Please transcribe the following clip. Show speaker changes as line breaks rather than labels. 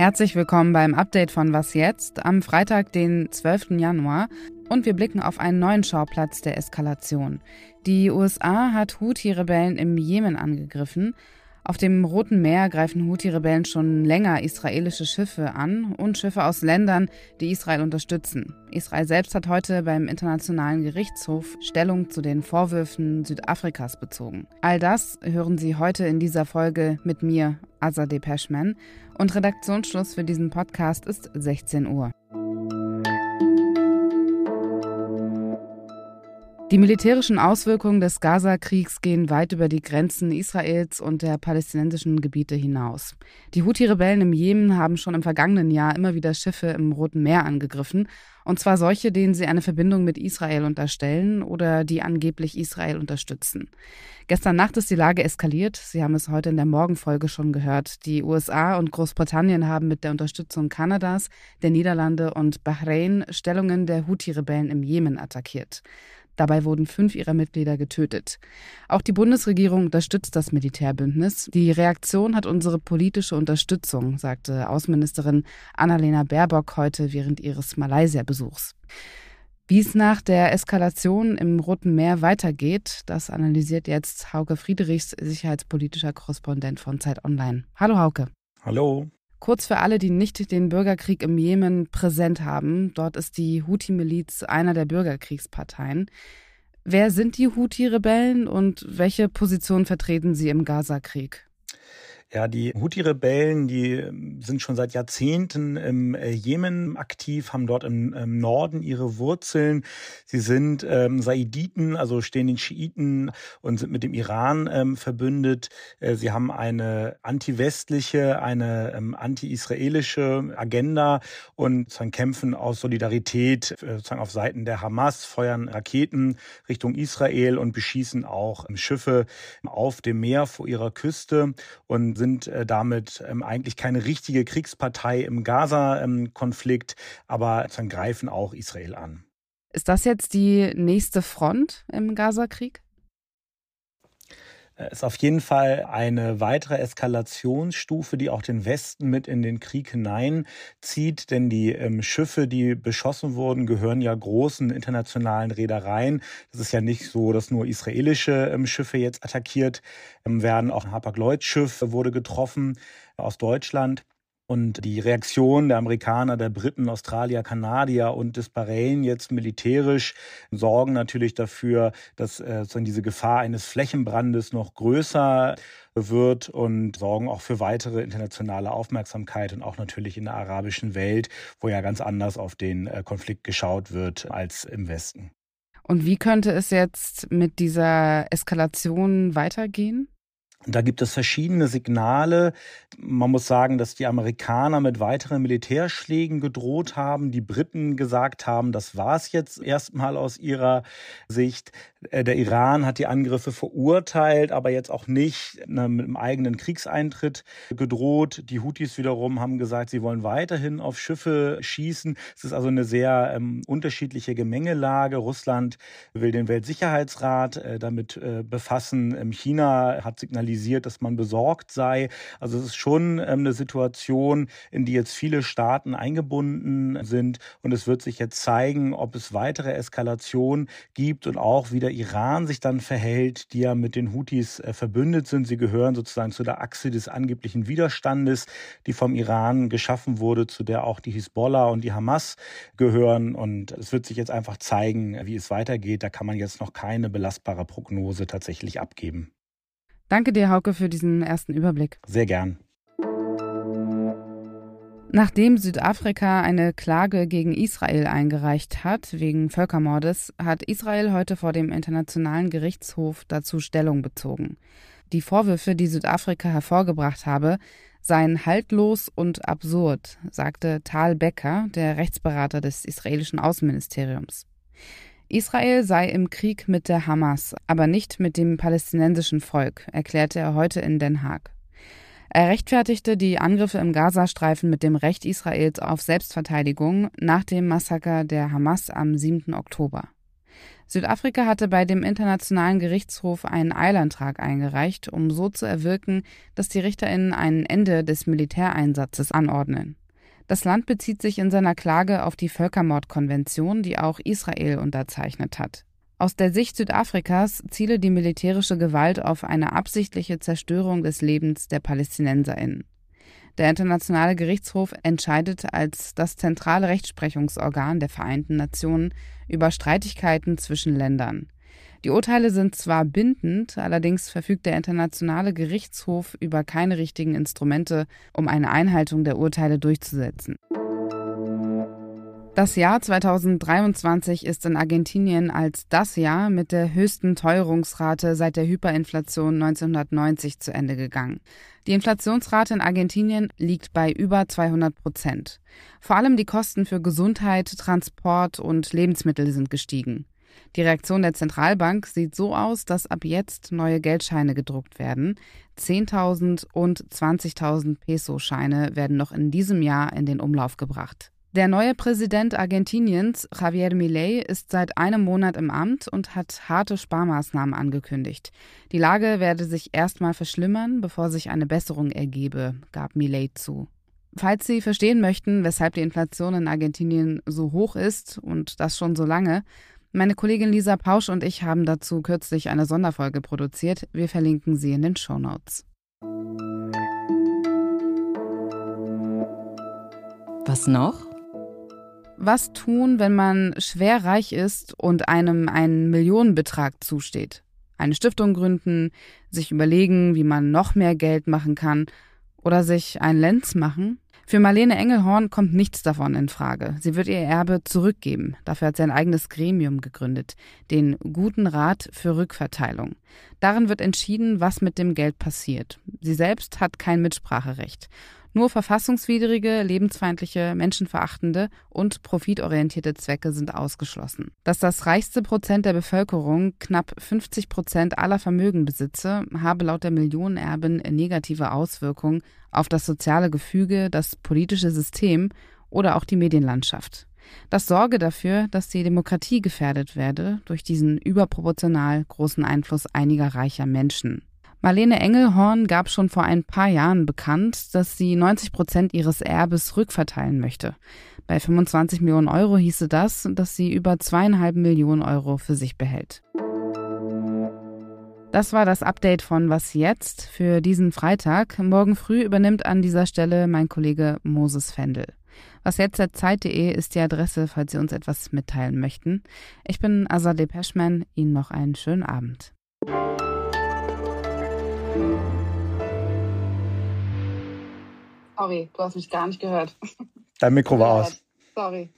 Herzlich willkommen beim Update von Was jetzt am Freitag, den 12. Januar. Und wir blicken auf einen neuen Schauplatz der Eskalation. Die USA hat Houthi-Rebellen im Jemen angegriffen. Auf dem Roten Meer greifen Houthi-Rebellen schon länger israelische Schiffe an und Schiffe aus Ländern, die Israel unterstützen. Israel selbst hat heute beim Internationalen Gerichtshof Stellung zu den Vorwürfen Südafrikas bezogen. All das hören Sie heute in dieser Folge mit mir, Azadeh Peschman. Und Redaktionsschluss für diesen Podcast ist 16 Uhr. Die militärischen Auswirkungen des Gaza-Kriegs gehen weit über die Grenzen Israels und der palästinensischen Gebiete hinaus. Die Houthi-Rebellen im Jemen haben schon im vergangenen Jahr immer wieder Schiffe im Roten Meer angegriffen, und zwar solche, denen sie eine Verbindung mit Israel unterstellen oder die angeblich Israel unterstützen. Gestern Nacht ist die Lage eskaliert. Sie haben es heute in der Morgenfolge schon gehört. Die USA und Großbritannien haben mit der Unterstützung Kanadas, der Niederlande und Bahrain Stellungen der Houthi-Rebellen im Jemen attackiert. Dabei wurden fünf ihrer Mitglieder getötet. Auch die Bundesregierung unterstützt das Militärbündnis. Die Reaktion hat unsere politische Unterstützung, sagte Außenministerin Annalena Baerbock heute während ihres Malaysia-Besuchs. Wie es nach der Eskalation im Roten Meer weitergeht, das analysiert jetzt Hauke Friedrichs, sicherheitspolitischer Korrespondent von Zeit Online. Hallo Hauke.
Hallo.
Kurz für alle, die nicht den Bürgerkrieg im Jemen präsent haben. Dort ist die Houthi-Miliz einer der Bürgerkriegsparteien. Wer sind die Houthi-Rebellen und welche Position vertreten sie im Gaza-Krieg?
Ja, die Houthi-Rebellen, die ähm, sind schon seit Jahrzehnten im äh, Jemen aktiv, haben dort im, im Norden ihre Wurzeln. Sie sind ähm, Saiditen, also stehen den Schiiten und sind mit dem Iran ähm, verbündet. Äh, sie haben eine anti-westliche, eine ähm, anti-israelische Agenda und kämpfen aus Solidarität äh, auf Seiten der Hamas, feuern Raketen Richtung Israel und beschießen auch ähm, Schiffe auf dem Meer vor ihrer Küste und sind äh, damit ähm, eigentlich keine richtige Kriegspartei im Gaza-Konflikt, aber dann greifen auch Israel an.
Ist das jetzt die nächste Front im Gaza-Krieg?
Ist auf jeden Fall eine weitere Eskalationsstufe, die auch den Westen mit in den Krieg hineinzieht. Denn die ähm, Schiffe, die beschossen wurden, gehören ja großen internationalen Reedereien. Das ist ja nicht so, dass nur israelische ähm, Schiffe jetzt attackiert ähm, werden. Auch ein Hapag-Lloyd-Schiff wurde getroffen aus Deutschland. Und die Reaktion der Amerikaner, der Briten, Australier, Kanadier und des Bahrain jetzt militärisch sorgen natürlich dafür, dass äh, diese Gefahr eines Flächenbrandes noch größer wird und sorgen auch für weitere internationale Aufmerksamkeit und auch natürlich in der arabischen Welt, wo ja ganz anders auf den äh, Konflikt geschaut wird als im Westen.
Und wie könnte es jetzt mit dieser Eskalation weitergehen?
Da gibt es verschiedene Signale. Man muss sagen, dass die Amerikaner mit weiteren Militärschlägen gedroht haben. Die Briten gesagt haben, das war es jetzt erstmal aus ihrer Sicht. Äh, der Iran hat die Angriffe verurteilt, aber jetzt auch nicht ne, mit einem eigenen Kriegseintritt gedroht. Die Houthis wiederum haben gesagt, sie wollen weiterhin auf Schiffe schießen. Es ist also eine sehr ähm, unterschiedliche Gemengelage. Russland will den Weltsicherheitsrat äh, damit äh, befassen. Ähm, China hat signalisiert, signalisiert, dass man besorgt sei. Also es ist schon ähm, eine Situation, in die jetzt viele Staaten eingebunden sind. Und es wird sich jetzt zeigen, ob es weitere Eskalationen gibt und auch wie der Iran sich dann verhält, die ja mit den Houthis äh, verbündet sind. Sie gehören sozusagen zu der Achse des angeblichen Widerstandes, die vom Iran geschaffen wurde, zu der auch die Hisbollah und die Hamas gehören. Und es wird sich jetzt einfach zeigen, wie es weitergeht. Da kann man jetzt noch keine belastbare Prognose tatsächlich abgeben.
Danke dir, Hauke, für diesen ersten Überblick.
Sehr gern.
Nachdem Südafrika eine Klage gegen Israel eingereicht hat, wegen Völkermordes, hat Israel heute vor dem Internationalen Gerichtshof dazu Stellung bezogen. Die Vorwürfe, die Südafrika hervorgebracht habe, seien haltlos und absurd, sagte Tal Becker, der Rechtsberater des israelischen Außenministeriums. Israel sei im Krieg mit der Hamas, aber nicht mit dem palästinensischen Volk, erklärte er heute in Den Haag. Er rechtfertigte die Angriffe im Gazastreifen mit dem Recht Israels auf Selbstverteidigung nach dem Massaker der Hamas am 7. Oktober. Südafrika hatte bei dem Internationalen Gerichtshof einen Eilantrag eingereicht, um so zu erwirken, dass die Richterinnen ein Ende des Militäreinsatzes anordnen. Das Land bezieht sich in seiner Klage auf die Völkermordkonvention, die auch Israel unterzeichnet hat. Aus der Sicht Südafrikas ziele die militärische Gewalt auf eine absichtliche Zerstörung des Lebens der Palästinenserinnen. Der Internationale Gerichtshof entscheidet als das zentrale Rechtsprechungsorgan der Vereinten Nationen über Streitigkeiten zwischen Ländern. Die Urteile sind zwar bindend, allerdings verfügt der Internationale Gerichtshof über keine richtigen Instrumente, um eine Einhaltung der Urteile durchzusetzen. Das Jahr 2023 ist in Argentinien als das Jahr mit der höchsten Teuerungsrate seit der Hyperinflation 1990 zu Ende gegangen. Die Inflationsrate in Argentinien liegt bei über 200 Prozent. Vor allem die Kosten für Gesundheit, Transport und Lebensmittel sind gestiegen. Die Reaktion der Zentralbank sieht so aus, dass ab jetzt neue Geldscheine gedruckt werden. 10.000 und 20.000 Peso-Scheine werden noch in diesem Jahr in den Umlauf gebracht. Der neue Präsident Argentiniens, Javier Milei, ist seit einem Monat im Amt und hat harte Sparmaßnahmen angekündigt. Die Lage werde sich erstmal verschlimmern, bevor sich eine Besserung ergebe, gab Milei zu. Falls Sie verstehen möchten, weshalb die Inflation in Argentinien so hoch ist und das schon so lange, meine Kollegin Lisa Pausch und ich haben dazu kürzlich eine Sonderfolge produziert. Wir verlinken sie in den Show Notes.
Was noch?
Was tun, wenn man schwer reich ist und einem ein Millionenbetrag zusteht? Eine Stiftung gründen, sich überlegen, wie man noch mehr Geld machen kann oder sich ein Lenz machen? Für Marlene Engelhorn kommt nichts davon in Frage. Sie wird ihr Erbe zurückgeben. Dafür hat sie ein eigenes Gremium gegründet, den Guten Rat für Rückverteilung. Darin wird entschieden, was mit dem Geld passiert. Sie selbst hat kein Mitspracherecht. Nur verfassungswidrige, lebensfeindliche, menschenverachtende und profitorientierte Zwecke sind ausgeschlossen. Dass das reichste Prozent der Bevölkerung knapp 50 Prozent aller Vermögen besitze, habe laut der Millionenerbin negative Auswirkungen auf das soziale Gefüge, das politische System oder auch die Medienlandschaft. Das sorge dafür, dass die Demokratie gefährdet werde durch diesen überproportional großen Einfluss einiger reicher Menschen. Marlene Engelhorn gab schon vor ein paar Jahren bekannt, dass sie 90 Prozent ihres Erbes rückverteilen möchte. Bei 25 Millionen Euro hieße das, dass sie über zweieinhalb Millionen Euro für sich behält. Das war das Update von Was jetzt für diesen Freitag. Morgen früh übernimmt an dieser Stelle mein Kollege Moses Fendel. Was jetzt Zeit.de ist die Adresse, falls Sie uns etwas mitteilen möchten. Ich bin Azadeh Peschman. Ihnen noch einen schönen Abend.
Sorry, du hast mich gar nicht gehört.
Dein Mikro war aus.
Sorry.